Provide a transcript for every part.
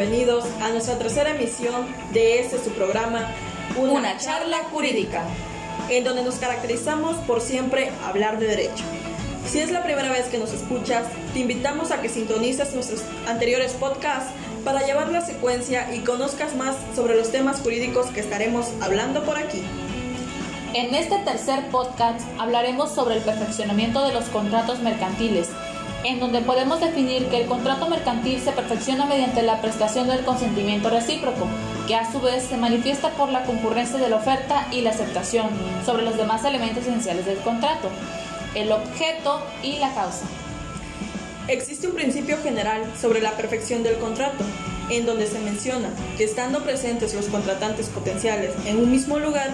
bienvenidos a nuestra tercera emisión de este su programa Una, charla jurídica, en donde nos caracterizamos por siempre hablar de derecho. Si es la primera vez que nos escuchas, te invitamos a que sintonices nuestros anteriores podcasts para llevar la secuencia y conozcas más sobre los temas jurídicos que estaremos hablando por aquí. En este tercer podcast hablaremos sobre el perfeccionamiento de los contratos mercantiles, en donde podemos definir que el contrato mercantil se perfecciona mediante la prestación del consentimiento recíproco, que a su vez se manifiesta por la concurrencia de la oferta y la aceptación sobre los demás elementos esenciales del contrato, el objeto y la causa. Existe un principio general sobre la perfección del contrato, en donde se menciona que estando presentes los contratantes potenciales en un mismo lugar,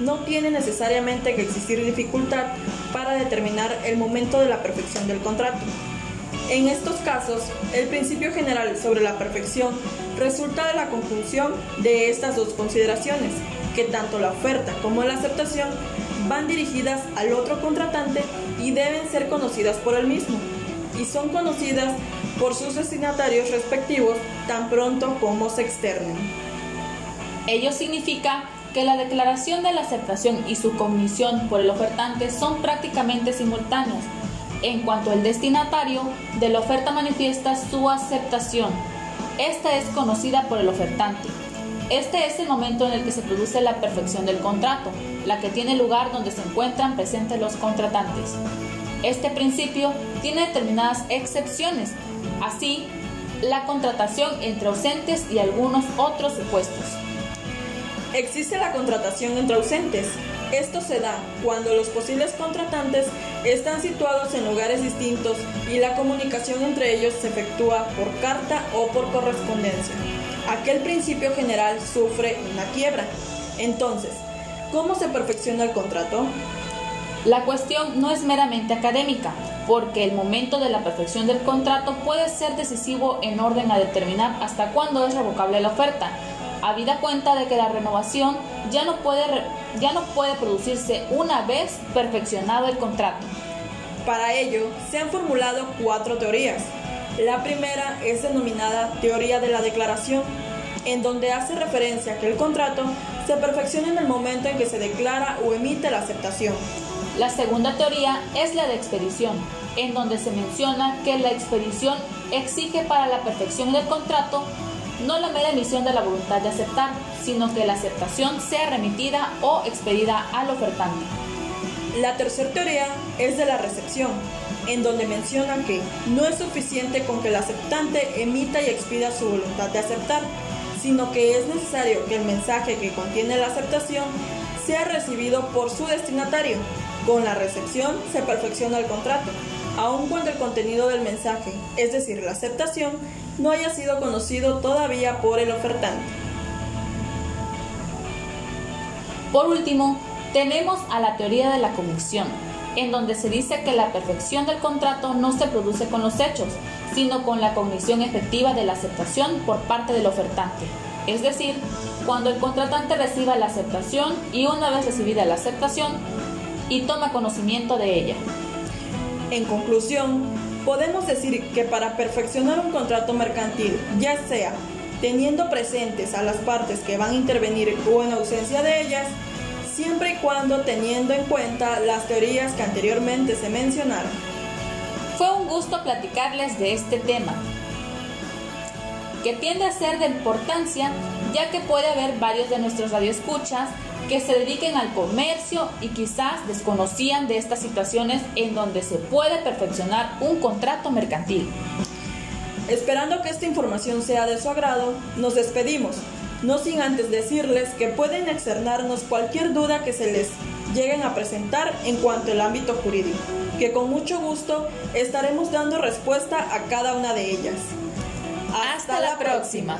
no tiene necesariamente que existir dificultad para determinar el momento de la perfección del contrato. En estos casos, el principio general sobre la perfección resulta de la conjunción de estas dos consideraciones, que tanto la oferta como la aceptación van dirigidas al otro contratante y deben ser conocidas por el mismo, y son conocidas por sus destinatarios respectivos tan pronto como se externen. Ello significa que la declaración de la aceptación y su comisión por el ofertante son prácticamente simultáneos. En cuanto al destinatario de la oferta manifiesta su aceptación, esta es conocida por el ofertante. Este es el momento en el que se produce la perfección del contrato, la que tiene lugar donde se encuentran presentes los contratantes. Este principio tiene determinadas excepciones, así la contratación entre ausentes y algunos otros supuestos. Existe la contratación entre ausentes. Esto se da cuando los posibles contratantes están situados en lugares distintos y la comunicación entre ellos se efectúa por carta o por correspondencia. Aquel principio general sufre una quiebra. Entonces, ¿cómo se perfecciona el contrato? La cuestión no es meramente académica, porque el momento de la perfección del contrato puede ser decisivo en orden a determinar hasta cuándo es revocable la oferta, habida cuenta de que la renovación ya no puede, ya no puede producirse una vez perfeccionado el contrato. Para ello, se han formulado cuatro teorías. La primera es denominada teoría de la declaración, en donde hace referencia a que el contrato se perfecciona en el momento en que se declara o emite la aceptación. La segunda teoría es la de expedición, en donde se menciona que la expedición exige para la perfección del contrato no la mera emisión de la voluntad de aceptar, sino que la aceptación sea remitida o expedida al ofertante. La tercera teoría es de la recepción, en donde menciona que no es suficiente con que el aceptante emita y expida su voluntad de aceptar, sino que es necesario que el mensaje que contiene la aceptación sea recibido por su destinatario. Con la recepción se perfecciona el contrato, aun cuando el contenido del mensaje, es decir, la aceptación, no haya sido conocido todavía por el ofertante. Por último, tenemos a la teoría de la comisión, en donde se dice que la perfección del contrato no se produce con los hechos, sino con la cognición efectiva de la aceptación por parte del ofertante. Es decir, cuando el contratante reciba la aceptación y una vez recibida la aceptación, y toma conocimiento de ella. En conclusión, podemos decir que para perfeccionar un contrato mercantil, ya sea teniendo presentes a las partes que van a intervenir o en ausencia de ellas, siempre y cuando teniendo en cuenta las teorías que anteriormente se mencionaron. Fue un gusto platicarles de este tema, que tiende a ser de importancia ya que puede haber varios de nuestros radioescuchas que se dediquen al comercio y quizás desconocían de estas situaciones en donde se puede perfeccionar un contrato mercantil. Esperando que esta información sea de su agrado, nos despedimos, no sin antes decirles que pueden externarnos cualquier duda que se les lleguen a presentar en cuanto al ámbito jurídico, que con mucho gusto estaremos dando respuesta a cada una de ellas. Hasta, la próxima.